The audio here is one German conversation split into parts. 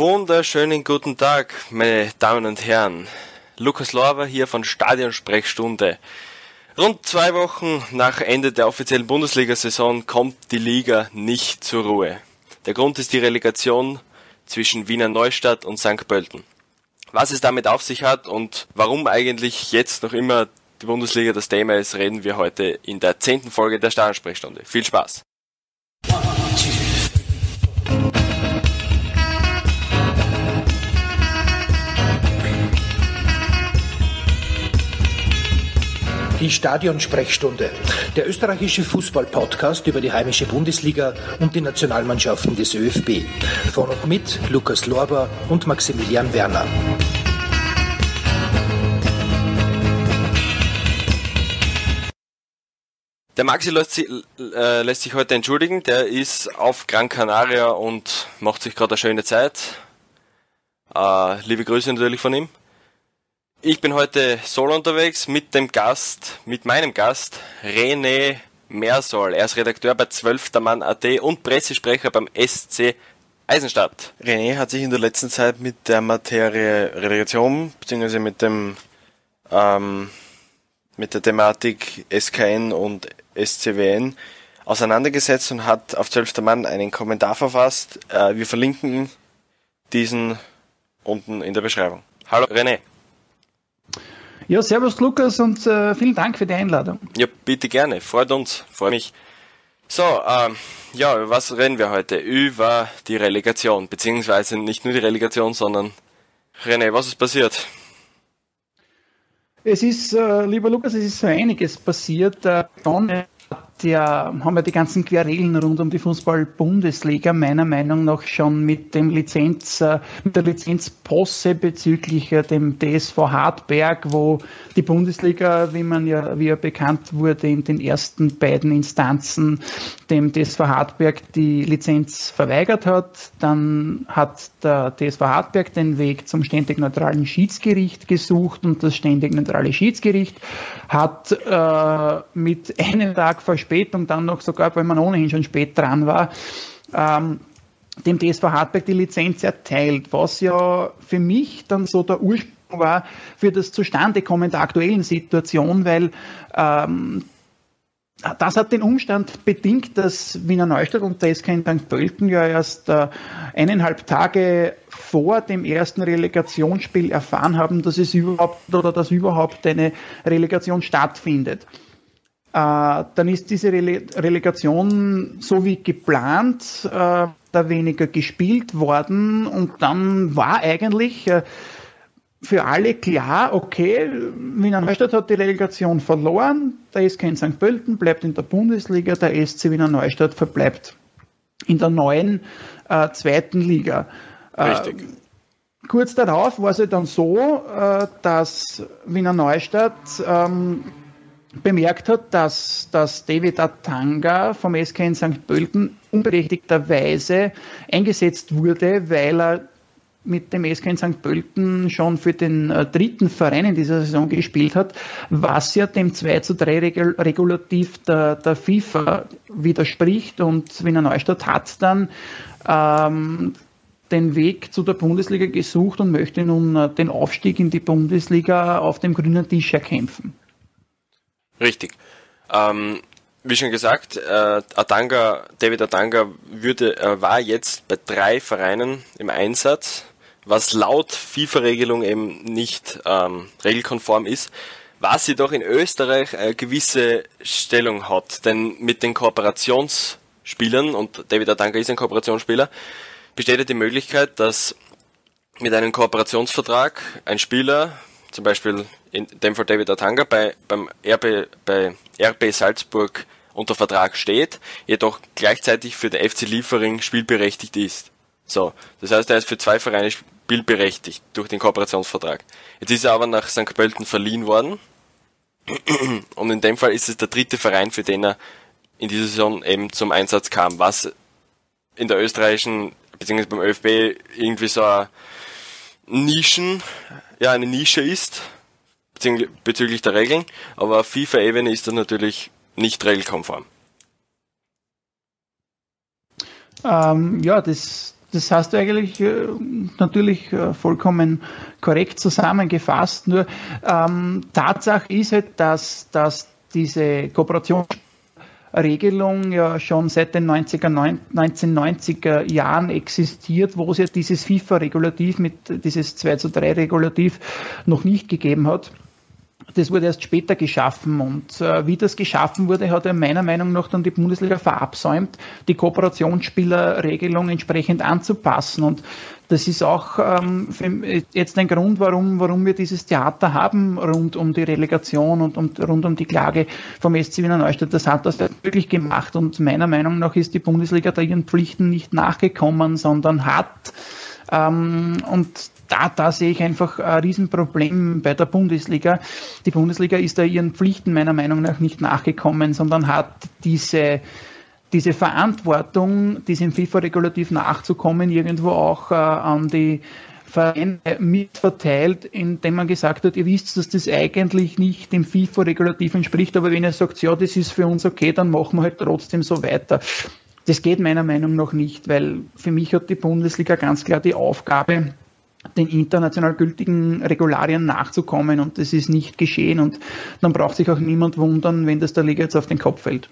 Wunderschönen guten Tag, meine Damen und Herren. Lukas Lorber hier von Stadionsprechstunde. Rund zwei Wochen nach Ende der offiziellen Bundesliga-Saison kommt die Liga nicht zur Ruhe. Der Grund ist die Relegation zwischen Wiener Neustadt und St. Pölten. Was es damit auf sich hat und warum eigentlich jetzt noch immer die Bundesliga das Thema ist, reden wir heute in der zehnten Folge der Stadionsprechstunde. Viel Spaß! Die Stadionsprechstunde, der österreichische Fußball-Podcast über die heimische Bundesliga und die Nationalmannschaften des ÖFB. Von und mit Lukas Lorber und Maximilian Werner. Der Maxi lässt sich, äh, lässt sich heute entschuldigen. Der ist auf Gran Canaria und macht sich gerade eine schöne Zeit. Äh, liebe Grüße natürlich von ihm. Ich bin heute solo unterwegs mit dem Gast, mit meinem Gast, René Mersol. Er ist Redakteur bei 12. Mann AT und Pressesprecher beim SC Eisenstadt. René hat sich in der letzten Zeit mit der Materie Relegation bzw. mit dem ähm, mit der Thematik SKN und SCWN auseinandergesetzt und hat auf 12. Mann einen Kommentar verfasst. Äh, wir verlinken diesen unten in der Beschreibung. Hallo René. Ja, servus Lukas und äh, vielen Dank für die Einladung. Ja, bitte gerne. Freut uns. Freut mich. So, ähm, ja, über was reden wir heute? Über die Relegation, beziehungsweise nicht nur die Relegation, sondern René, was ist passiert? Es ist, äh, lieber Lukas, es ist so einiges passiert. Äh, ja, haben wir die ganzen Querelen rund um die Fußball-Bundesliga meiner Meinung nach schon mit dem Lizenz, äh, mit der Lizenzposse bezüglich äh, dem DSV Hartberg, wo die Bundesliga, wie man ja, wie ja bekannt wurde, in den ersten beiden Instanzen dem DSV Hartberg die Lizenz verweigert hat. Dann hat der DSV Hartberg den Weg zum ständig neutralen Schiedsgericht gesucht und das ständig neutrale Schiedsgericht hat äh, mit einem Tag Verspätung dann noch sogar, weil man ohnehin schon spät dran war, ähm, dem DSV Hartberg die Lizenz erteilt, was ja für mich dann so der Ursprung war für das Zustandekommen der aktuellen Situation, weil ähm, das hat den Umstand bedingt, dass Wiener Neustadt und der SK in St. Pölten ja erst äh, eineinhalb Tage vor dem ersten Relegationsspiel erfahren haben, dass es überhaupt oder dass überhaupt eine Relegation stattfindet. Äh, dann ist diese Rele Relegation so wie geplant äh, da weniger gespielt worden und dann war eigentlich äh, für alle klar, okay, Wiener Neustadt hat die Relegation verloren, der SK St. Pölten bleibt in der Bundesliga, der SC Wiener Neustadt verbleibt in der neuen äh, zweiten Liga. Richtig. Äh, kurz darauf war es dann so, äh, dass Wiener Neustadt ähm, bemerkt hat, dass, dass David Atanga vom SK in St. Pölten unberechtigterweise eingesetzt wurde, weil er mit dem SK in St. Pölten schon für den äh, dritten Verein in dieser Saison gespielt hat, was ja dem 2 zu 3 Regulativ der, der FIFA widerspricht und Wiener Neustadt hat dann ähm, den Weg zu der Bundesliga gesucht und möchte nun äh, den Aufstieg in die Bundesliga auf dem grünen Tisch erkämpfen. Richtig. Ähm, wie schon gesagt, äh, Atanga, David Atanga würde, äh, war jetzt bei drei Vereinen im Einsatz was laut FIFA-Regelung eben nicht ähm, regelkonform ist, was jedoch in Österreich eine gewisse Stellung hat. Denn mit den Kooperationsspielern, und David Adanka ist ein Kooperationsspieler, besteht ja die Möglichkeit, dass mit einem Kooperationsvertrag ein Spieler, zum Beispiel in dem Fall David Atanga, bei, beim RB, bei RB Salzburg unter Vertrag steht, jedoch gleichzeitig für den FC Liefering spielberechtigt ist. So, das heißt, er ist für zwei Vereine spielberechtigt durch den Kooperationsvertrag. Jetzt ist er aber nach St. Pölten verliehen worden. Und in dem Fall ist es der dritte Verein, für den er in dieser Saison eben zum Einsatz kam, was in der österreichischen, beziehungsweise beim ÖFB irgendwie so eine Nischen, ja, eine Nische ist, bezüglich der Regeln, aber auf FIFA-Ebene ist das natürlich nicht regelkonform. Ähm, ja, das das hast du eigentlich äh, natürlich äh, vollkommen korrekt zusammengefasst. Nur ähm, Tatsache ist halt, dass, dass diese Kooperationsregelung ja schon seit den 90er, 1990er Jahren existiert, wo es ja dieses FIFA-Regulativ mit dieses 2 zu 3 Regulativ noch nicht gegeben hat. Das wurde erst später geschaffen und äh, wie das geschaffen wurde, hat er meiner Meinung nach dann die Bundesliga verabsäumt, die Kooperationsspielerregelung entsprechend anzupassen. Und das ist auch ähm, jetzt ein Grund, warum, warum wir dieses Theater haben rund um die Relegation und, und rund um die Klage vom SC Wiener Neustadt. Das hat das wirklich gemacht und meiner Meinung nach ist die Bundesliga da ihren Pflichten nicht nachgekommen, sondern hat ähm, und da, da sehe ich einfach ein Riesenproblem bei der Bundesliga. Die Bundesliga ist da ihren Pflichten meiner Meinung nach nicht nachgekommen, sondern hat diese diese Verantwortung, diesem FIFA-Regulativ nachzukommen, irgendwo auch äh, an die Vereine mitverteilt, indem man gesagt hat, ihr wisst, dass das eigentlich nicht dem FIFA-Regulativ entspricht, aber wenn ihr sagt, ja, das ist für uns okay, dann machen wir halt trotzdem so weiter. Das geht meiner Meinung nach nicht, weil für mich hat die Bundesliga ganz klar die Aufgabe, den international gültigen Regularien nachzukommen und das ist nicht geschehen und dann braucht sich auch niemand wundern, wenn das der Liga jetzt auf den Kopf fällt.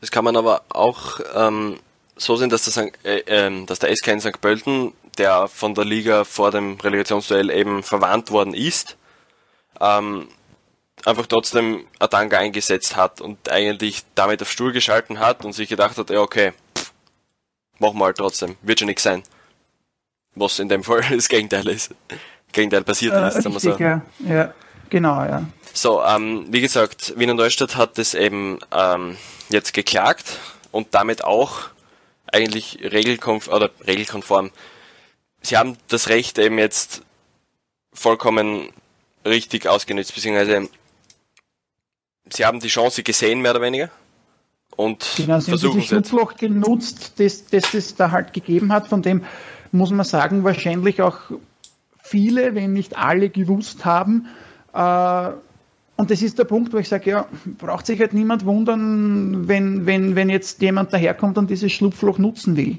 Das kann man aber auch ähm, so sehen, dass, das, äh, äh, dass der SK in St. Pölten, der von der Liga vor dem Relegationsduell eben verwarnt worden ist, ähm, einfach trotzdem Atanga eingesetzt hat und eigentlich damit auf Stuhl geschalten hat und sich gedacht hat, ja okay, pff, machen wir halt trotzdem, wird schon nichts sein was in dem Fall das Gegenteil ist. Gegenteil passiert äh, ist, sagen wir so. Ja. ja, genau, ja. So, ähm, wie gesagt, Wiener Neustadt hat das eben ähm, jetzt geklagt und damit auch eigentlich regelkonf oder regelkonform. Sie haben das Recht eben jetzt vollkommen richtig ausgenutzt, beziehungsweise sie haben die Chance gesehen, mehr oder weniger. Und genau, sie versuchen haben dieses Schlupfloch genutzt, das, das es da halt gegeben hat, von dem muss man sagen, wahrscheinlich auch viele, wenn nicht alle gewusst haben. Äh, und das ist der Punkt, wo ich sage, ja, braucht sich halt niemand wundern, wenn, wenn, wenn jetzt jemand daherkommt und dieses Schlupfloch nutzen will.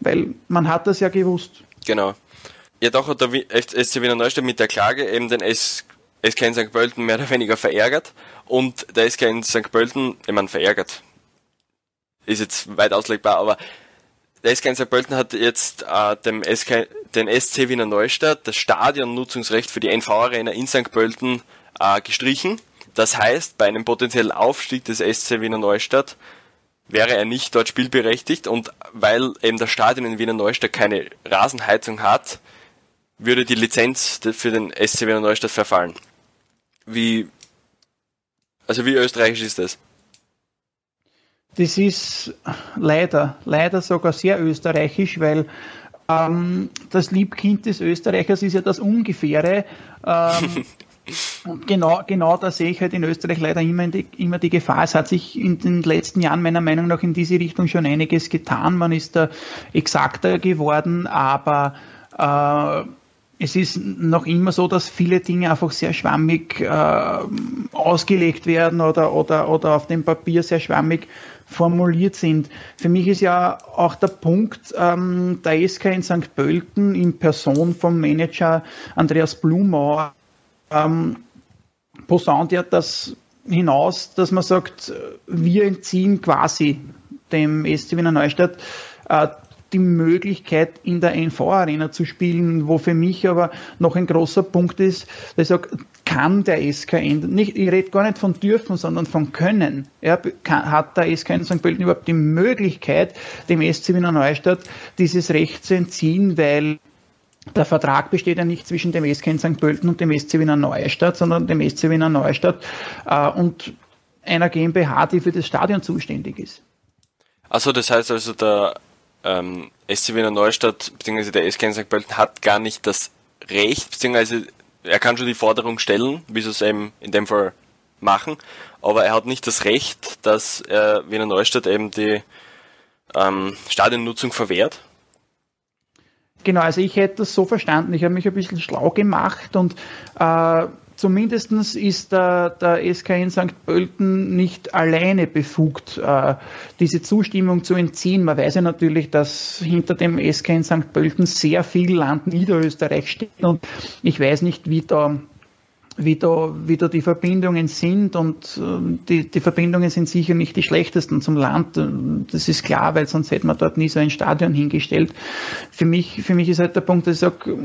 Weil man hat das ja gewusst. Genau. Ja, doch hat der SC Wiener Neustadt mit der Klage eben den SK in St. Pölten mehr oder weniger verärgert und der SK in St. Pölten, ich meine, verärgert. Ist jetzt weit auslegbar, aber der SK St. Pölten hat jetzt äh, dem SK, den SC Wiener Neustadt das Stadionnutzungsrecht für die NV Arena in St. Pölten äh, gestrichen. Das heißt, bei einem potenziellen Aufstieg des SC Wiener Neustadt wäre er nicht dort spielberechtigt und weil eben das Stadion in Wiener Neustadt keine Rasenheizung hat, würde die Lizenz für den SC Wiener Neustadt verfallen. Wie, also wie österreichisch ist das? Das ist leider, leider sogar sehr österreichisch, weil ähm, das Liebkind des Österreichers ist ja das Ungefähre. Ähm, und genau, genau da sehe ich halt in Österreich leider immer die, immer die Gefahr. Es hat sich in den letzten Jahren meiner Meinung nach in diese Richtung schon einiges getan. Man ist da exakter geworden, aber äh, es ist noch immer so, dass viele Dinge einfach sehr schwammig äh, ausgelegt werden oder, oder, oder auf dem Papier sehr schwammig formuliert sind. Für mich ist ja auch der Punkt, ähm, der SK in St. Pölten in Person vom Manager Andreas Blumauer ähm, posaunt ja das hinaus, dass man sagt, wir entziehen quasi dem SC Wiener Neustadt äh, die Möglichkeit, in der NV-Arena zu spielen, wo für mich aber noch ein großer Punkt ist, dass ich sage, kann der SKN, nicht, ich rede gar nicht von dürfen, sondern von können. Ja, kann, hat der SKN St. Pölten überhaupt die Möglichkeit, dem SC Wiener Neustadt dieses Recht zu entziehen, weil der Vertrag besteht ja nicht zwischen dem SK St. Pölten und dem SC Wiener Neustadt, sondern dem SC Wiener Neustadt äh, und einer GmbH, die für das Stadion zuständig ist. Also das heißt also, der ähm, SC Wiener Neustadt bzw. der SK St. Pölten hat gar nicht das Recht, beziehungsweise er kann schon die Forderung stellen, wie sie es eben in dem Fall machen, aber er hat nicht das Recht, dass er Wiener Neustadt eben die ähm, Stadionnutzung verwehrt. Genau, also ich hätte das so verstanden, ich habe mich ein bisschen schlau gemacht und äh, zumindest ist der, der SK St. Pölten nicht alleine befugt, äh, diese Zustimmung zu entziehen. Man weiß ja natürlich, dass hinter dem SK in St. Pölten sehr viel Land Niederösterreich steht und ich weiß nicht, wie da wie da, wie da die Verbindungen sind und äh, die, die Verbindungen sind sicher nicht die schlechtesten zum Land. Das ist klar, weil sonst hätte man dort nie so ein Stadion hingestellt. Für mich, für mich ist halt der Punkt, dass ich sage,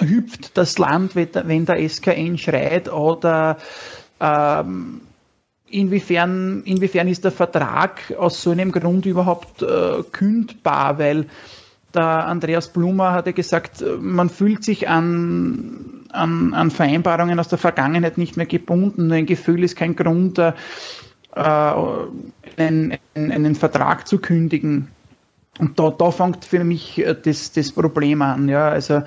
hüpft das Land, wenn der SKN schreit oder ähm, inwiefern, inwiefern ist der Vertrag aus so einem Grund überhaupt äh, kündbar, weil der Andreas Blumer hatte gesagt, man fühlt sich an, an, an Vereinbarungen aus der Vergangenheit nicht mehr gebunden. Ein Gefühl ist kein Grund, äh, einen, einen, Vertrag zu kündigen. Und da, da fängt für mich äh, das, das Problem an. Ja, also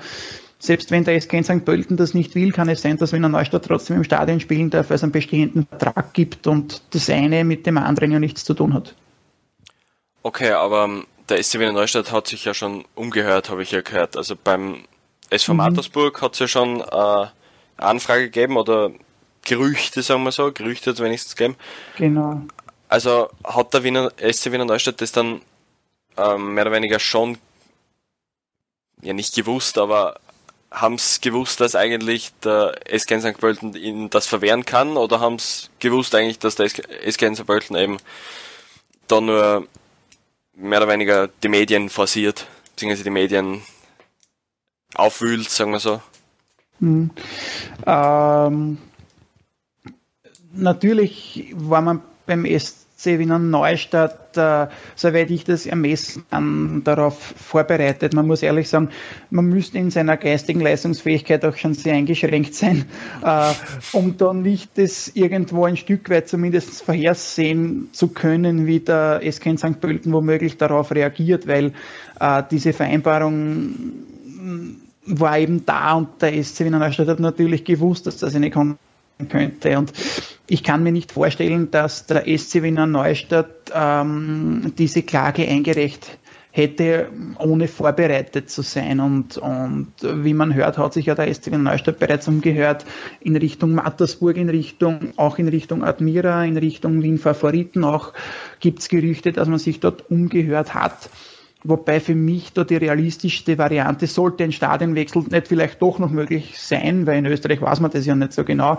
selbst wenn der SK St. Pölten das nicht will, kann es sein, dass Wiener Neustadt trotzdem im Stadion spielen darf, weil es einen bestehenden Vertrag gibt und das eine mit dem anderen ja nichts zu tun hat. Okay, aber der SC Wiener Neustadt hat sich ja schon umgehört, habe ich ja gehört. Also beim SV mhm. Mattersburg hat es ja schon äh, Anfrage gegeben oder Gerüchte, sagen wir so, Gerüchte hat es wenigstens gegeben. Genau. Also hat der Wiener, SC Wiener Neustadt das dann ähm, mehr oder weniger schon, ja nicht gewusst, aber haben es gewusst, dass eigentlich der SK St. Pölten ihnen das verwehren kann oder haben es gewusst eigentlich, dass der SK St. Pölten eben da nur mehr oder weniger die Medien forciert, beziehungsweise die Medien aufwühlt, sagen wir so? Hm. Ähm, natürlich war man beim SC Wiener Neustadt, äh, soweit ich das ermessen kann, darauf vorbereitet. Man muss ehrlich sagen, man müsste in seiner geistigen Leistungsfähigkeit auch schon sehr eingeschränkt sein, äh, um dann nicht das irgendwo ein Stück weit zumindest vorhersehen zu können, wie der SK in St. Pölten womöglich darauf reagiert, weil äh, diese Vereinbarung war eben da und der SC Wiener Neustadt hat natürlich gewusst, dass das eine kommen könnte. Und ich kann mir nicht vorstellen, dass der SC Wiener Neustadt ähm, diese Klage eingereicht hätte, ohne vorbereitet zu sein. Und, und wie man hört, hat sich ja der SC Wiener Neustadt bereits umgehört in Richtung Mattersburg, in Richtung, auch in Richtung Admira, in Richtung Wien Favoriten. Auch gibt es Gerüchte, dass man sich dort umgehört hat. Wobei für mich da die realistischste Variante sollte ein Stadionwechsel nicht vielleicht doch noch möglich sein, weil in Österreich weiß man das ja nicht so genau.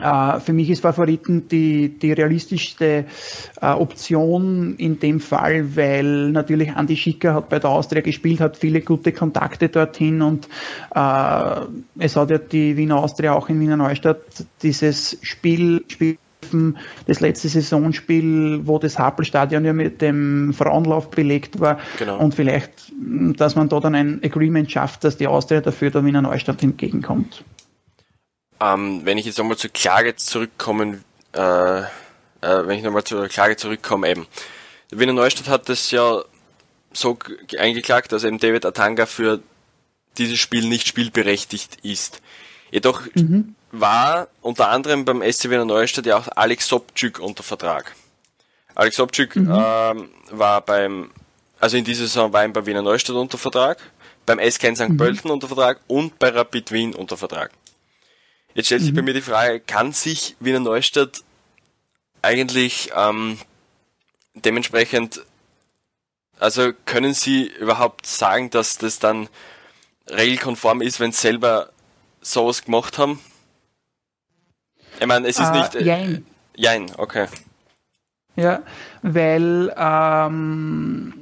Uh, für mich ist Favoriten die, die realistischste uh, Option in dem Fall, weil natürlich Andi Schicker hat bei der Austria gespielt, hat viele gute Kontakte dorthin und uh, es hat ja die Wiener Austria auch in Wiener Neustadt dieses Spiel, Spiel das letzte Saisonspiel, wo das Happelstadion ja mit dem Frauenlauf belegt war. Genau. Und vielleicht, dass man da dann ein Agreement schafft, dass die Austria dafür der Wiener Neustadt entgegenkommt. Ähm, wenn ich jetzt nochmal zur Klage zurückkommen, äh, äh, wenn ich nochmal zur Klage zurückkomme eben. Der Wiener Neustadt hat das ja so eingeklagt, dass eben David Atanga für dieses Spiel nicht spielberechtigt ist. Jedoch mhm war unter anderem beim SC Wiener Neustadt ja auch Alex Sobczuk unter Vertrag. Alex Sobczuk mhm. ähm, war beim, also in dieser Saison war er bei Wiener Neustadt unter Vertrag, beim SK in St. Mhm. Pölten unter Vertrag und bei Rapid Wien unter Vertrag. Jetzt stellt sich mhm. bei mir die Frage, kann sich Wiener Neustadt eigentlich ähm, dementsprechend, also können Sie überhaupt sagen, dass das dann regelkonform ist, wenn Sie selber sowas gemacht haben? Ich meine, es ist äh, nicht. Äh, jein. Jein, okay. Ja, weil ähm,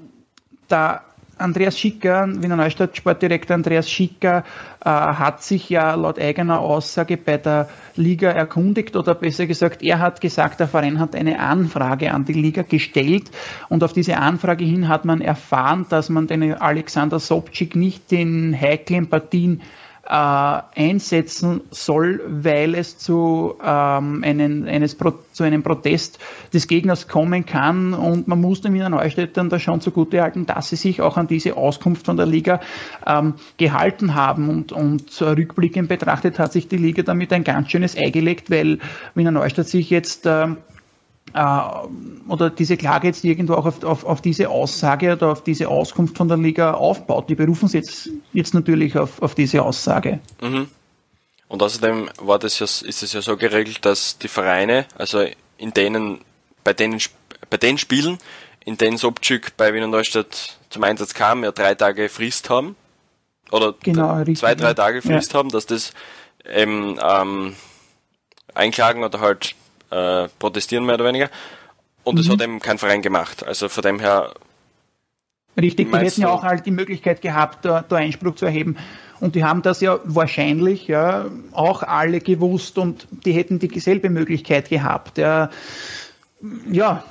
da Andreas Schicker, Wiener Neustadt Sportdirektor Andreas Schicker, äh, hat sich ja laut eigener Aussage bei der Liga erkundigt oder besser gesagt, er hat gesagt, der Verein hat eine Anfrage an die Liga gestellt und auf diese Anfrage hin hat man erfahren, dass man den Alexander Sobczyk nicht in heiklen Partien äh, einsetzen soll, weil es zu, ähm, einen, eines Pro, zu einem Protest des Gegners kommen kann. Und man muss den Wiener Neustädtern da schon zugute halten, dass sie sich auch an diese Auskunft von der Liga ähm, gehalten haben. Und, und rückblickend betrachtet hat sich die Liga damit ein ganz schönes Ei gelegt, weil Wiener Neustadt sich jetzt ähm, äh, oder diese Klage jetzt irgendwo auch auf, auf, auf diese Aussage oder auf diese Auskunft von der Liga aufbaut. Die berufen sich jetzt, jetzt natürlich auf, auf diese Aussage. Mhm. Und außerdem war das ja, ist es ja so geregelt, dass die Vereine, also in denen, bei denen, bei den Spielen, in denen Sobczyk bei Wiener Neustadt zum Einsatz kam, ja drei Tage Frist haben. Oder genau, zwei, drei Tage Frist ja. haben, dass das eben ähm, einklagen oder halt äh, protestieren mehr oder weniger. Und mhm. das hat eben kein Verein gemacht. Also von dem her. Richtig, die hätten ja auch halt die Möglichkeit gehabt, da, da Einspruch zu erheben. Und die haben das ja wahrscheinlich ja auch alle gewusst und die hätten dieselbe Möglichkeit gehabt. Ja, ja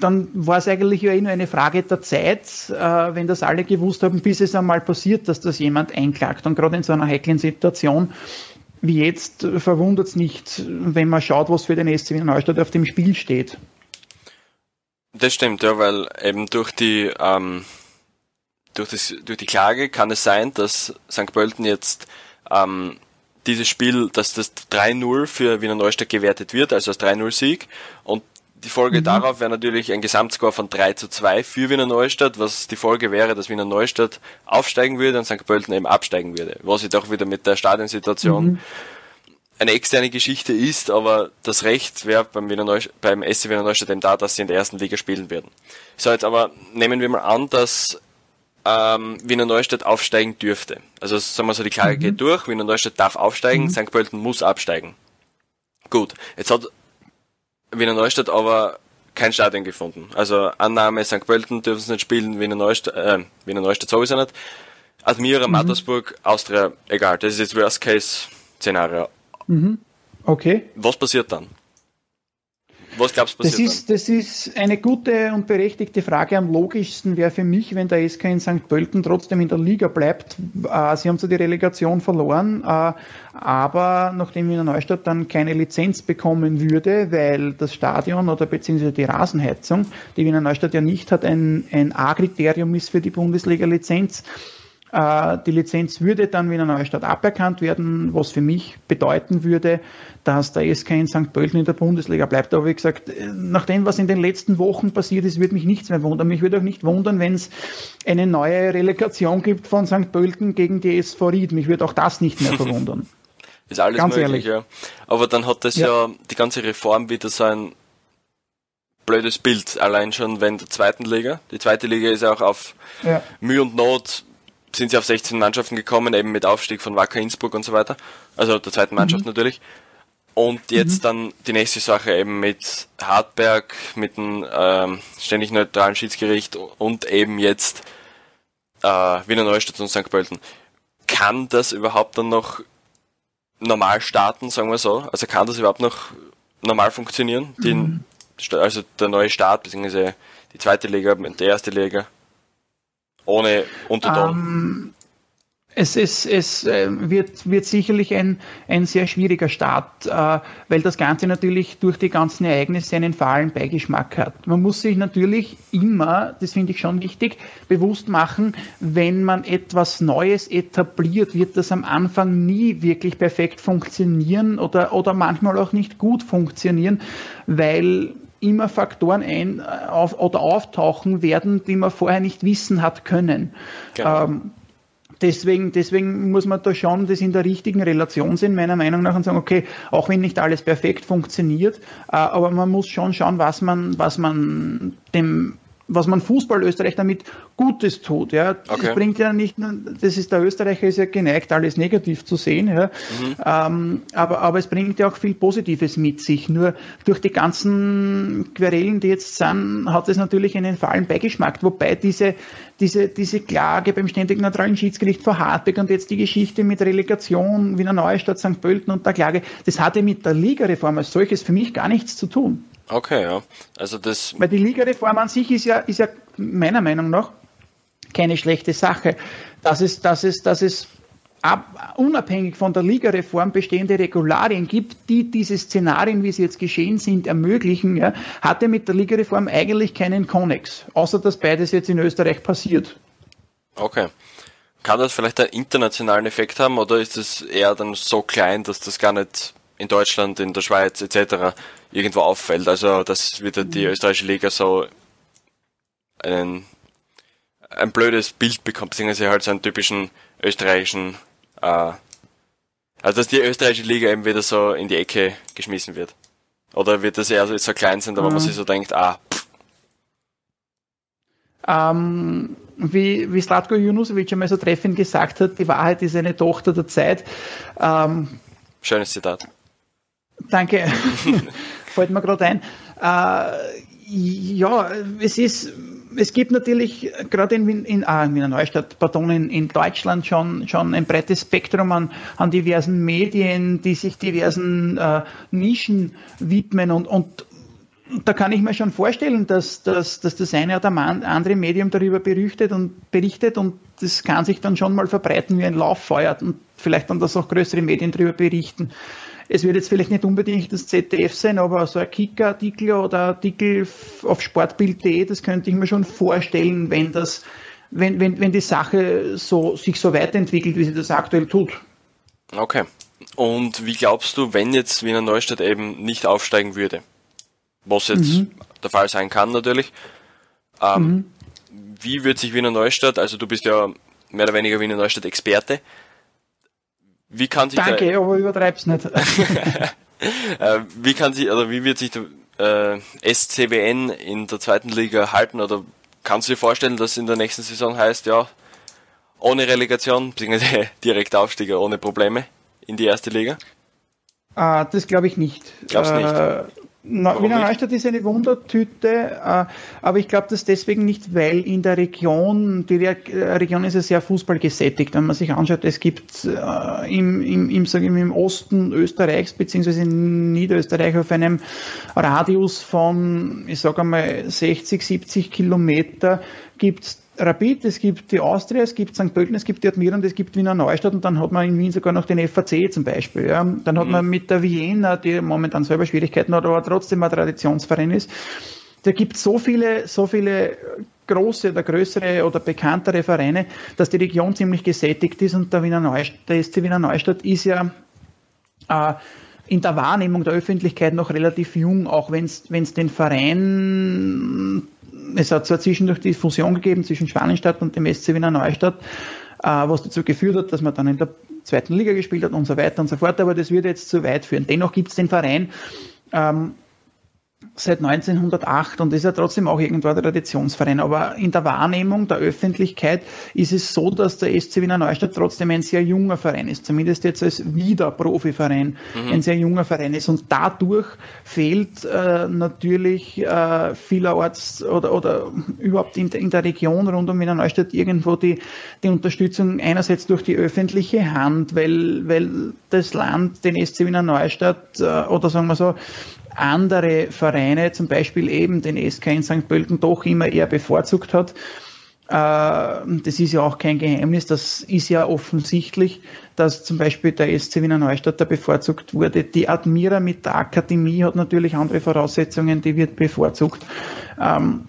dann war es eigentlich ja eh nur eine Frage der Zeit, äh, wenn das alle gewusst haben, bis es einmal passiert, dass das jemand einklagt. Und gerade in so einer heiklen Situation wie jetzt verwundert es nicht, wenn man schaut, was für den SC Wiener Neustadt auf dem Spiel steht. Das stimmt, ja, weil eben durch die ähm, durch, das, durch die Klage kann es sein, dass St. Pölten jetzt ähm, dieses Spiel, dass das 3-0 für Wiener Neustadt gewertet wird, also als 3-0-Sieg. Und die Folge mhm. darauf wäre natürlich ein Gesamtscore von 3 zu 2 für Wiener Neustadt, was die Folge wäre, dass Wiener Neustadt aufsteigen würde und St. Pölten eben absteigen würde. Was ich doch wieder mit der Stadionsituation mhm. eine externe Geschichte ist, aber das Recht wäre beim, Wiener Neustadt, beim SC Wiener Neustadt eben da, dass sie in der ersten Liga spielen würden. So, jetzt aber nehmen wir mal an, dass ähm, Wiener Neustadt aufsteigen dürfte. Also sagen wir so, die Klage mhm. geht durch, Wiener Neustadt darf aufsteigen, mhm. St. Pölten muss absteigen. Gut, jetzt hat Wiener Neustadt aber kein Stadion gefunden. Also Annahme, St. Pölten dürfen sie nicht spielen, Wiener Neustadt, äh, Wiener Neustadt sowieso nicht. Admira, mhm. Mattersburg, Austria, egal. Das ist jetzt Worst-Case-Szenario. Mhm. Okay. Was passiert dann? Was glaubst du passiert das ist, dann? das ist eine gute und berechtigte Frage. Am logischsten wäre für mich, wenn der SK in St. Pölten trotzdem in der Liga bleibt. Äh, sie haben zwar die Relegation verloren, äh, aber nachdem Wiener Neustadt dann keine Lizenz bekommen würde, weil das Stadion oder beziehungsweise die Rasenheizung, die Wiener Neustadt ja nicht hat, ein, ein A-Kriterium ist für die Bundesliga-Lizenz, die Lizenz würde dann Wiener Neustadt aberkannt werden, was für mich bedeuten würde, dass der SK in St. Pölten in der Bundesliga bleibt. Aber wie gesagt, nach dem, was in den letzten Wochen passiert ist, würde mich nichts mehr wundern. Mich würde auch nicht wundern, wenn es eine neue Relegation gibt von St. Pölten gegen die SV Ried. Mich würde auch das nicht mehr verwundern. ist alles Ganz möglich, ehrlich. ja. Aber dann hat das ja. ja die ganze Reform wieder so ein blödes Bild. Allein schon wenn der zweiten Liga. Die zweite Liga ist ja auch auf ja. Mühe und Not sind sie auf 16 Mannschaften gekommen, eben mit Aufstieg von Wacker Innsbruck und so weiter. Also der zweiten Mannschaft mhm. natürlich. Und jetzt mhm. dann die nächste Sache eben mit Hartberg, mit dem ähm, ständig neutralen Schiedsgericht und eben jetzt äh, Wiener Neustadt und St. Pölten. Kann das überhaupt dann noch normal starten, sagen wir so? Also kann das überhaupt noch normal funktionieren? Mhm. Die, also der neue Start, beziehungsweise die zweite Liga, die erste Liga? Ohne Unterton. Um, ähm, es, es, es äh, wird, wird sicherlich ein, ein sehr schwieriger Start, äh, weil das Ganze natürlich durch die ganzen Ereignisse einen fahlen Beigeschmack hat. Man muss sich natürlich immer, das finde ich schon wichtig, bewusst machen, wenn man etwas Neues etabliert, wird das am Anfang nie wirklich perfekt funktionieren oder, oder manchmal auch nicht gut funktionieren, weil immer Faktoren ein, auf, oder auftauchen werden, die man vorher nicht wissen hat können. Genau. Ähm, deswegen, deswegen muss man da schon das in der richtigen Relation sehen, meiner Meinung nach, und sagen, okay, auch wenn nicht alles perfekt funktioniert, äh, aber man muss schon schauen, was man, was man dem was man Fußball Österreich damit Gutes tut. Ja, okay. das bringt ja nicht, das ist der Österreicher ist ja geneigt, alles negativ zu sehen. Ja, mhm. ähm, aber aber es bringt ja auch viel Positives mit sich. Nur durch die ganzen Querelen, die jetzt sind, hat es natürlich einen fahlen Beigeschmack. Wobei diese diese diese Klage beim ständigen neutralen Schiedsgericht vor Hartberg und jetzt die Geschichte mit Relegation Wiener Neustadt, St. Pölten und der Klage, das hatte mit der Ligareform als solches für mich gar nichts zu tun. Okay, ja. Also das. Weil die Ligareform an sich ist ja, ist ja meiner Meinung nach keine schlechte Sache. Dass es, dass es, dass es ab, unabhängig von der Ligareform bestehende Regularien gibt, die diese Szenarien, wie sie jetzt geschehen sind, ermöglichen, ja, hatte mit der Ligareform eigentlich keinen Konnex, außer dass beides jetzt in Österreich passiert. Okay. Kann das vielleicht einen internationalen Effekt haben oder ist es eher dann so klein, dass das gar nicht in Deutschland, in der Schweiz etc. irgendwo auffällt. Also dass wieder die mhm. österreichische Liga so einen, ein blödes Bild bekommt, beziehungsweise halt so einen typischen österreichischen äh, Also dass die österreichische Liga eben wieder so in die Ecke geschmissen wird. Oder wird das eher so, so klein sein, aber mhm. man sich so denkt, ah, pff. Ähm, wie, wie Slatko Junusovic einmal so treffend gesagt hat, die Wahrheit ist eine Tochter der Zeit. Ähm, Schönes Zitat. Danke, fällt mir gerade ein. Äh, ja, es ist, es gibt natürlich gerade in, in, ah, in Wiener Neustadt, pardon, in, in Deutschland schon, schon ein breites Spektrum an, an diversen Medien, die sich diversen äh, Nischen widmen und, und da kann ich mir schon vorstellen, dass, dass, dass das eine oder andere Medium darüber berichtet und berichtet und das kann sich dann schon mal verbreiten wie ein Lauffeuer und vielleicht dann das auch größere Medien darüber berichten. Es wird jetzt vielleicht nicht unbedingt das ZDF sein, aber so ein Kicker-Artikel oder Artikel auf sportbild.de, das könnte ich mir schon vorstellen, wenn das, wenn, wenn, wenn die Sache so, sich so weiterentwickelt, wie sie das aktuell tut. Okay. Und wie glaubst du, wenn jetzt Wiener Neustadt eben nicht aufsteigen würde? Was jetzt mhm. der Fall sein kann natürlich. Ähm, mhm. Wie wird sich Wiener Neustadt, also du bist ja mehr oder weniger Wiener Neustadt Experte, wie kann sich Danke, der, aber übertreib's nicht. Äh, wie kann sich, also wie wird sich der äh, SCWN in der zweiten Liga halten oder kannst du dir vorstellen, dass in der nächsten Saison heißt, ja, ohne Relegation, beziehungsweise direkt Aufstieg, ohne Probleme in die erste Liga? Ah, das glaube ich nicht. Glaubst nicht? Na, Wiener Neustadt ist eine Wundertüte, äh, aber ich glaube das deswegen nicht, weil in der Region, die äh, Region ist ja sehr fußballgesättigt. Wenn man sich anschaut, es gibt äh, im, im, im, sagen wir, im Osten Österreichs beziehungsweise in Niederösterreich auf einem Radius von, ich sage einmal, 60, 70 Kilometer gibt's Rapid, es gibt die Austria, es gibt St. Pölten, es gibt die Admira und es gibt Wiener Neustadt und dann hat man in Wien sogar noch den FAC zum Beispiel. Ja. Dann hat mhm. man mit der Vienna, die momentan selber Schwierigkeiten hat, aber trotzdem ein Traditionsverein ist. Da gibt so viele, so viele große oder größere oder bekanntere Vereine, dass die Region ziemlich gesättigt ist und der Wiener Neustadt, der SC Wiener Neustadt ist ja äh, in der Wahrnehmung der Öffentlichkeit noch relativ jung, auch wenn es den Verein es hat zwar zwischendurch die Fusion gegeben zwischen Schwanenstadt und dem SC Wiener Neustadt, äh, was dazu geführt hat, dass man dann in der zweiten Liga gespielt hat und so weiter und so fort, aber das würde jetzt zu weit führen. Dennoch gibt es den Verein, ähm, seit 1908 und ist ja trotzdem auch irgendwo ein Traditionsverein. Aber in der Wahrnehmung der Öffentlichkeit ist es so, dass der SC Wiener Neustadt trotzdem ein sehr junger Verein ist. Zumindest jetzt als Wieder-Profiverein mhm. ein sehr junger Verein ist. Und dadurch fehlt äh, natürlich äh, vielerorts oder, oder überhaupt in, in, der Region rund um Wiener Neustadt irgendwo die, die Unterstützung einerseits durch die öffentliche Hand, weil, weil das Land den SC Wiener Neustadt äh, oder sagen wir so, andere Vereine, zum Beispiel eben den SK in St. Pölten, doch immer eher bevorzugt hat. Äh, das ist ja auch kein Geheimnis, das ist ja offensichtlich, dass zum Beispiel der SC Wiener Neustadt da bevorzugt wurde. Die Admira mit der Akademie hat natürlich andere Voraussetzungen, die wird bevorzugt. Ähm,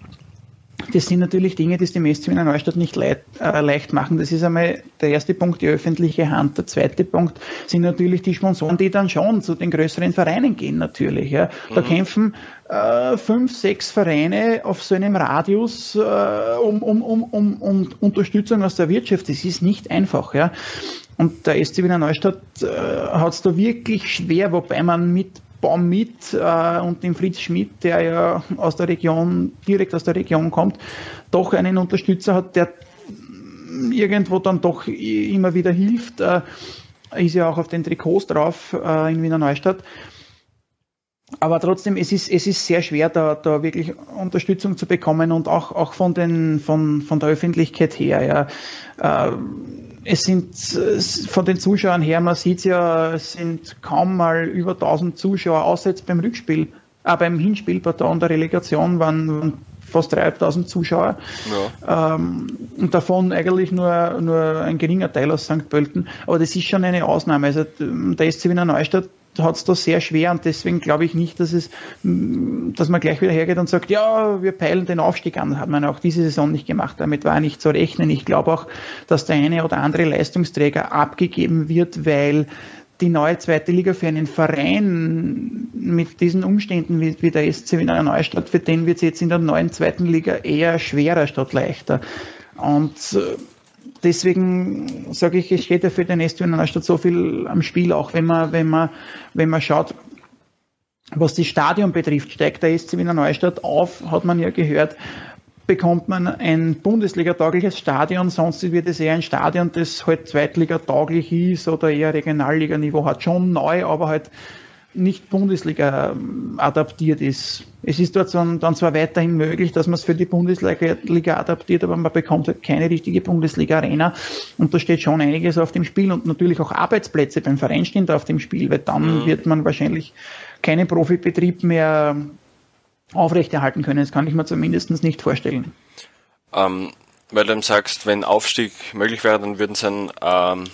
das sind natürlich Dinge, die es dem SC Wiener Neustadt nicht leid, äh, leicht machen. Das ist einmal der erste Punkt, die öffentliche Hand. Der zweite Punkt sind natürlich die Sponsoren, die dann schon zu den größeren Vereinen gehen natürlich. Ja. Da mhm. kämpfen äh, fünf, sechs Vereine auf so einem Radius äh, um, um, um, um, um Unterstützung aus der Wirtschaft. Das ist nicht einfach. Ja. Und der SC Wiener Neustadt äh, hat es da wirklich schwer, wobei man mit Baum mit äh, und dem Fritz Schmidt, der ja aus der Region, direkt aus der Region kommt, doch einen Unterstützer hat, der irgendwo dann doch immer wieder hilft. Äh, ist ja auch auf den Trikots drauf äh, in Wiener Neustadt. Aber trotzdem, es ist, es ist sehr schwer, da, da wirklich Unterstützung zu bekommen und auch, auch von, den, von, von der Öffentlichkeit her. Ja. Äh, es sind von den Zuschauern her, man sieht ja, es sind kaum mal über 1000 Zuschauer, außer jetzt beim Rückspiel, äh, beim Hinspiel, pardon, der Relegation waren, fast 3000 Zuschauer. Ja. Ähm, und davon eigentlich nur, nur ein geringer Teil aus St. Pölten. Aber das ist schon eine Ausnahme. Also der SC Wiener Neustadt hat es da sehr schwer und deswegen glaube ich nicht, dass es, dass man gleich wieder hergeht und sagt, ja, wir peilen den Aufstieg an. Hat man auch diese Saison nicht gemacht. Damit war nicht zu rechnen. Ich glaube auch, dass der eine oder andere Leistungsträger abgegeben wird, weil die neue zweite Liga für einen Verein mit diesen Umständen wie, wie der SC Wiener Neustadt, für den wird es jetzt in der neuen zweiten Liga eher schwerer statt leichter. Und äh, deswegen sage ich, es steht ja für den SC Neustadt so viel am Spiel, auch wenn man, wenn man, wenn man schaut, was das Stadion betrifft, steigt der SC Wiener Neustadt auf, hat man ja gehört, bekommt man ein Bundesliga-taugliches Stadion, sonst wird es eher ein Stadion, das halt Zweitliga-tauglich ist oder eher Regionalliga-Niveau hat. Schon neu, aber halt nicht Bundesliga ähm, adaptiert ist. Es ist dort dann zwar weiterhin möglich, dass man es für die Bundesliga adaptiert, aber man bekommt halt keine richtige Bundesliga-Arena und da steht schon einiges auf dem Spiel und natürlich auch Arbeitsplätze beim Verein stehen da auf dem Spiel, weil dann mhm. wird man wahrscheinlich keinen Profibetrieb mehr aufrechterhalten können. Das kann ich mir zumindest nicht vorstellen. Ähm, weil du eben sagst, wenn Aufstieg möglich wäre, dann würden sie ein ähm,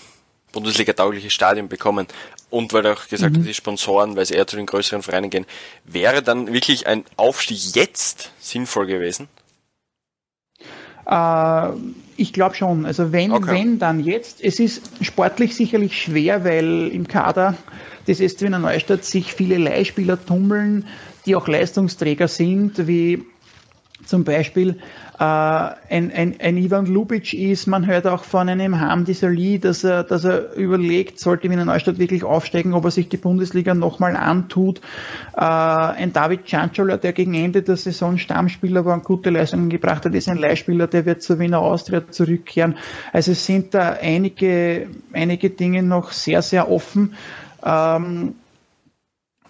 Bundesliga-taugliches Stadion bekommen. Und weil du auch gesagt mhm. hast, die Sponsoren, weil sie eher zu den größeren Vereinen gehen, wäre dann wirklich ein Aufstieg jetzt sinnvoll gewesen? Äh, ich glaube schon. Also wenn, okay. wenn, dann jetzt. Es ist sportlich sicherlich schwer, weil im Kader des SC Wiener Neustadt sich viele Leihspieler tummeln, die auch Leistungsträger sind, wie zum Beispiel äh, ein, ein, ein Ivan Lubic ist, man hört auch von einem Hamdi Salih, dass er, dass er überlegt, sollte Wiener Neustadt wirklich aufsteigen, ob er sich die Bundesliga nochmal antut. Äh, ein David Cianciola, der gegen Ende der Saison Stammspieler war und gute Leistungen gebracht hat, ist ein Leihspieler, der wird zur Wiener Austria zurückkehren. Also es sind da einige, einige Dinge noch sehr, sehr offen. Ähm,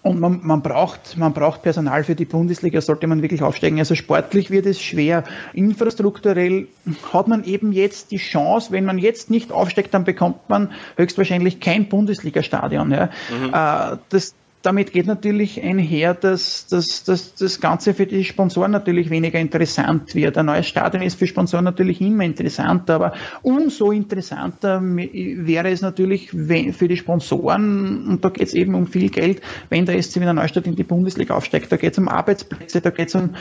und man, man, braucht, man braucht Personal für die Bundesliga, sollte man wirklich aufsteigen. Also sportlich wird es schwer. Infrastrukturell hat man eben jetzt die Chance, wenn man jetzt nicht aufsteigt, dann bekommt man höchstwahrscheinlich kein Bundesliga-Stadion. Ja. Mhm. Äh, das, damit geht natürlich einher, dass, dass, dass das Ganze für die Sponsoren natürlich weniger interessant wird. Ein neues Stadion ist für Sponsoren natürlich immer interessant, aber umso interessanter wäre es natürlich für die Sponsoren, und da geht es eben um viel Geld, wenn der SC Wiener Neustadt in die Bundesliga aufsteigt. Da geht es um Arbeitsplätze, da geht es um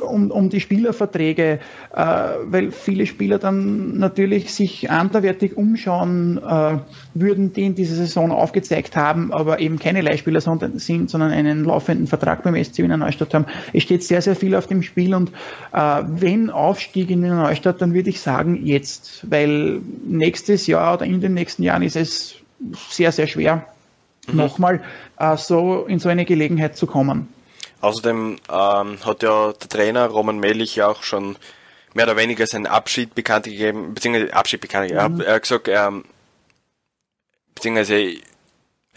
um, um die Spielerverträge, äh, weil viele Spieler dann natürlich sich anderwertig umschauen äh, würden, die in dieser Saison aufgezeigt haben, aber eben keine Leihspieler sind, sondern einen laufenden Vertrag beim SC Wiener Neustadt haben. Es steht sehr, sehr viel auf dem Spiel und äh, wenn Aufstieg in Wiener Neustadt, dann würde ich sagen jetzt, weil nächstes Jahr oder in den nächsten Jahren ist es sehr, sehr schwer, mhm. nochmal äh, so in so eine Gelegenheit zu kommen. Außerdem ähm, hat ja der Trainer Roman Melich ja auch schon mehr oder weniger seinen Abschied bekannt gegeben, beziehungsweise Abschied bekannt gegeben. Mhm. Er hat gesagt, ähm, beziehungsweise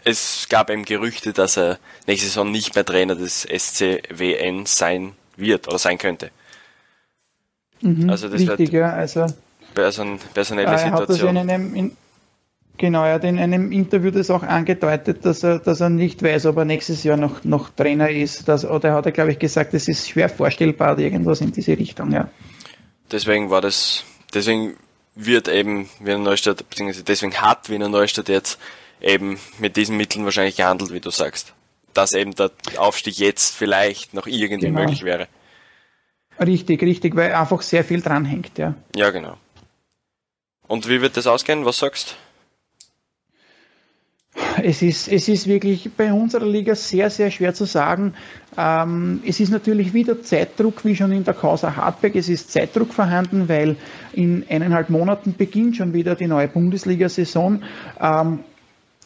es gab eben Gerüchte, dass er nächste Saison nicht mehr Trainer des SCWN sein wird oder sein könnte. Mhm, also das richtig, wird ja, also Person, personelle er Situation. Hat das in einem, in, Genau, er hat in einem Interview das auch angedeutet, dass er, dass er nicht weiß, ob er nächstes Jahr noch, noch Trainer ist. Dass, oder hat er, glaube ich, gesagt, es ist schwer vorstellbar, irgendwas in diese Richtung, ja. Deswegen war das, deswegen wird eben Wiener Neustadt, beziehungsweise deswegen hat Wiener Neustadt jetzt eben mit diesen Mitteln wahrscheinlich gehandelt, wie du sagst. Dass eben der Aufstieg jetzt vielleicht noch irgendwie genau. möglich wäre. Richtig, richtig, weil einfach sehr viel dranhängt, ja. Ja, genau. Und wie wird das ausgehen? Was sagst du? Es ist, es ist wirklich bei unserer Liga sehr, sehr schwer zu sagen. Ähm, es ist natürlich wieder Zeitdruck, wie schon in der Causa Hartberg. Es ist Zeitdruck vorhanden, weil in eineinhalb Monaten beginnt schon wieder die neue Bundesliga-Saison. Ähm,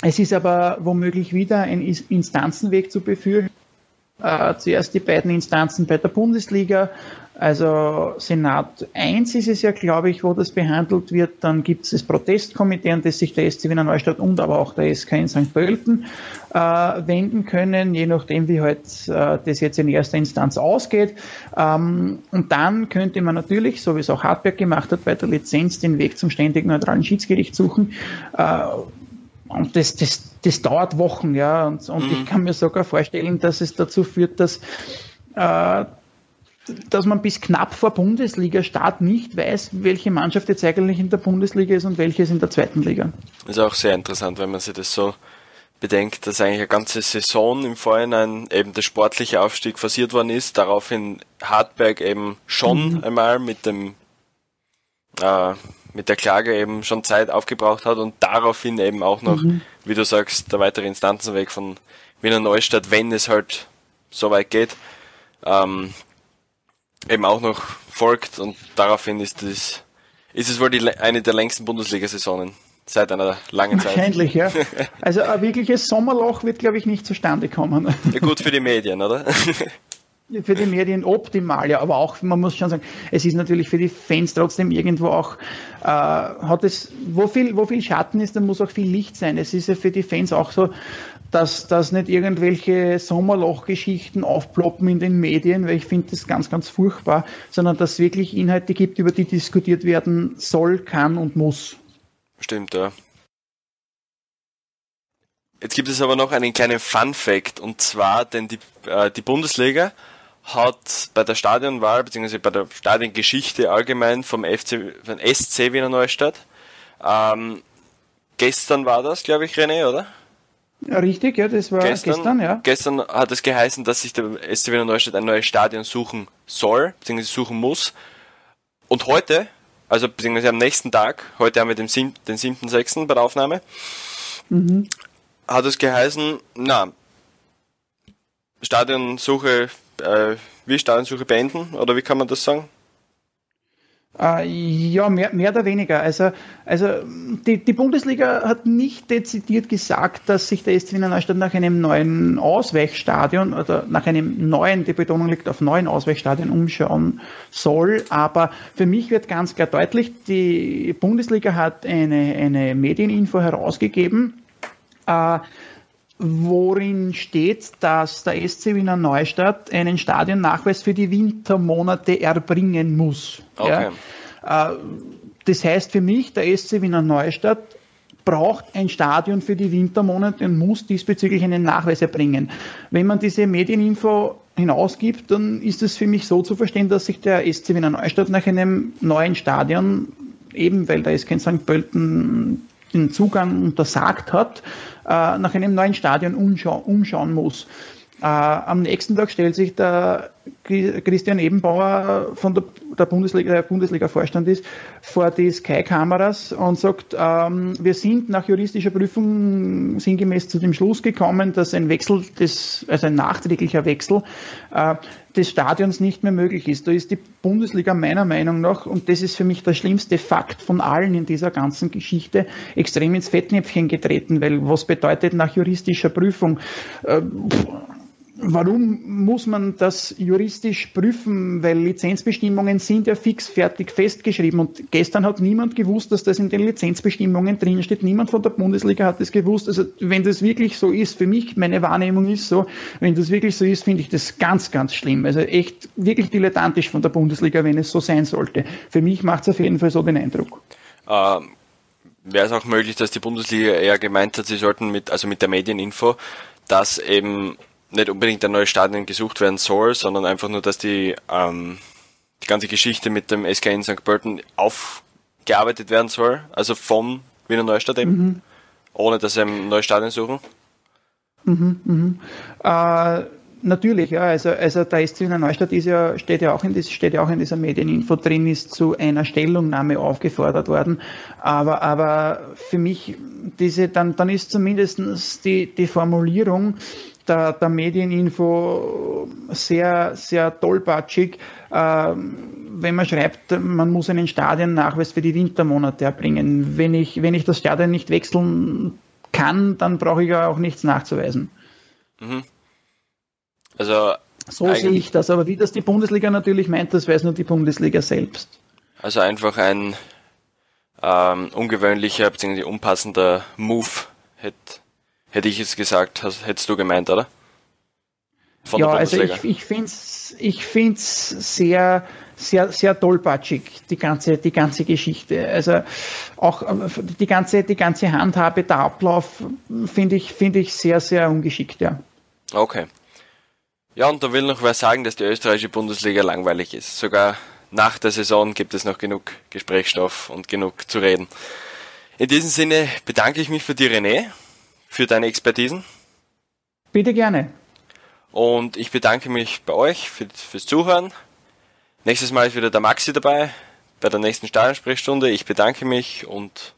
es ist aber womöglich wieder ein Instanzenweg zu befürchten. Äh, zuerst die beiden Instanzen bei der Bundesliga, also Senat 1 ist es ja, glaube ich, wo das behandelt wird. Dann gibt es das Protestkomitee, an das sich der SC Wiener Neustadt und aber auch der SK in St. Pölten äh, wenden können, je nachdem, wie halt äh, das jetzt in erster Instanz ausgeht. Ähm, und dann könnte man natürlich, so wie es auch Hartberg gemacht hat, bei der Lizenz den Weg zum ständig neutralen Schiedsgericht suchen. Äh, und das, das, das dauert Wochen, ja. Und, und mhm. ich kann mir sogar vorstellen, dass es dazu führt, dass, äh, dass man bis knapp vor Bundesliga-Start nicht weiß, welche Mannschaft jetzt eigentlich in der Bundesliga ist und welche ist in der zweiten Liga. Das ist auch sehr interessant, wenn man sich das so bedenkt, dass eigentlich eine ganze Saison im Vorhinein eben der sportliche Aufstieg forciert worden ist, daraufhin Hartberg eben schon mhm. einmal mit dem äh, mit der Klage eben schon Zeit aufgebraucht hat und daraufhin eben auch noch, mhm. wie du sagst, der weitere Instanzenweg von Wiener Neustadt, wenn es halt so weit geht, ähm, eben auch noch folgt und daraufhin ist das ist es wohl die, eine der längsten Bundesliga-Saisonen seit einer langen Zeit. Wahrscheinlich, ja. Also ein wirkliches Sommerloch wird, glaube ich, nicht zustande kommen. Ja, gut für die Medien, oder? für die Medien optimal, ja, aber auch, man muss schon sagen, es ist natürlich für die Fans trotzdem irgendwo auch, äh, hat es, wo viel, wo viel Schatten ist, da muss auch viel Licht sein. Es ist ja für die Fans auch so, dass, dass nicht irgendwelche Sommerlochgeschichten aufploppen in den Medien, weil ich finde das ganz, ganz furchtbar, sondern dass es wirklich Inhalte gibt, über die diskutiert werden soll, kann und muss. Stimmt, ja. Jetzt gibt es aber noch einen kleinen Fun Fact und zwar, denn die, äh, die Bundesliga hat bei der Stadionwahl bzw. bei der Stadiongeschichte allgemein vom FC, vom SC Wiener Neustadt, ähm, gestern war das, glaube ich, René, oder? Ja, richtig, ja, das war gestern, gestern, ja. Gestern hat es geheißen, dass sich der SC Wiener Neustadt ein neues Stadion suchen soll, bzw. suchen muss. Und heute, also beziehungsweise am nächsten Tag, heute haben wir den 7.6. bei der Aufnahme, mhm. hat es geheißen, na, Stadionsuche äh, wie Stadionsuche beenden oder wie kann man das sagen? Äh, ja, mehr, mehr oder weniger. Also, also die, die Bundesliga hat nicht dezidiert gesagt, dass sich der SC Wiener Neustadt nach einem neuen Ausweichstadion oder nach einem neuen, die Betonung liegt auf neuen Ausweichstadion umschauen soll. Aber für mich wird ganz klar deutlich, die Bundesliga hat eine, eine Medieninfo herausgegeben, äh, worin steht, dass der SC Wiener Neustadt einen Stadionnachweis für die Wintermonate erbringen muss. Okay. Ja? Äh, das heißt für mich, der SC Wiener Neustadt braucht ein Stadion für die Wintermonate und muss diesbezüglich einen Nachweis erbringen. Wenn man diese Medieninfo hinausgibt, dann ist es für mich so zu verstehen, dass sich der SC Wiener Neustadt nach einem neuen Stadion, eben weil da ist kein St. Pölten den Zugang untersagt hat, nach einem neuen Stadion umschau umschauen muss. Äh, am nächsten Tag stellt sich der Christian Ebenbauer von der, der Bundesliga, der Bundesliga-Vorstand ist, vor die Sky-Kameras und sagt, ähm, wir sind nach juristischer Prüfung sinngemäß zu dem Schluss gekommen, dass ein Wechsel, des, also ein nachträglicher Wechsel äh, des Stadions nicht mehr möglich ist. Da ist die Bundesliga meiner Meinung nach, und das ist für mich der schlimmste Fakt von allen in dieser ganzen Geschichte, extrem ins Fettnäpfchen getreten, weil was bedeutet nach juristischer Prüfung? Äh, Warum muss man das juristisch prüfen? Weil Lizenzbestimmungen sind ja fix fertig festgeschrieben. Und gestern hat niemand gewusst, dass das in den Lizenzbestimmungen drinsteht. Niemand von der Bundesliga hat es gewusst. Also wenn das wirklich so ist, für mich, meine Wahrnehmung ist so, wenn das wirklich so ist, finde ich das ganz, ganz schlimm. Also echt wirklich dilettantisch von der Bundesliga, wenn es so sein sollte. Für mich macht es auf jeden Fall so den Eindruck. Ähm, Wäre es auch möglich, dass die Bundesliga eher gemeint hat, sie sollten mit, also mit der Medieninfo, dass eben nicht unbedingt ein neues Stadion gesucht werden soll, sondern einfach nur, dass die, ähm, die ganze Geschichte mit dem SK in St. Pölten aufgearbeitet werden soll, also vom Wiener Neustadt eben, mhm. ohne dass sie ein neues Stadion suchen. Mhm, mhm. Äh, natürlich, ja, also, also der SC Wiener Neustadt ist ja, steht ja auch in, das, steht ja auch in dieser Medieninfo drin, ist zu einer Stellungnahme aufgefordert worden. Aber, aber für mich, diese, dann, dann ist zumindest die, die Formulierung, der, der Medieninfo sehr, sehr tollpatschig, äh, wenn man schreibt, man muss einen Stadionnachweis für die Wintermonate erbringen. Wenn ich, wenn ich das Stadion nicht wechseln kann, dann brauche ich ja auch nichts nachzuweisen. Mhm. Also so sehe ich das, aber wie das die Bundesliga natürlich meint, das weiß nur die Bundesliga selbst. Also einfach ein ähm, ungewöhnlicher bzw. unpassender Move hätte Hätte ich jetzt gesagt, hast, hättest du gemeint, oder? Von ja, also ich, ich finde es ich find's sehr, sehr, sehr tollpatschig, die ganze, die ganze Geschichte. Also auch äh, die ganze, die ganze Handhabe, der Ablauf finde ich, finde ich sehr, sehr ungeschickt, ja. Okay. Ja, und da will noch wer sagen, dass die österreichische Bundesliga langweilig ist. Sogar nach der Saison gibt es noch genug Gesprächsstoff und genug zu reden. In diesem Sinne bedanke ich mich für die René für deine Expertisen. Bitte gerne. Und ich bedanke mich bei euch für, fürs Zuhören. Nächstes Mal ist wieder der Maxi dabei bei der nächsten Stadionsprechstunde. Ich bedanke mich und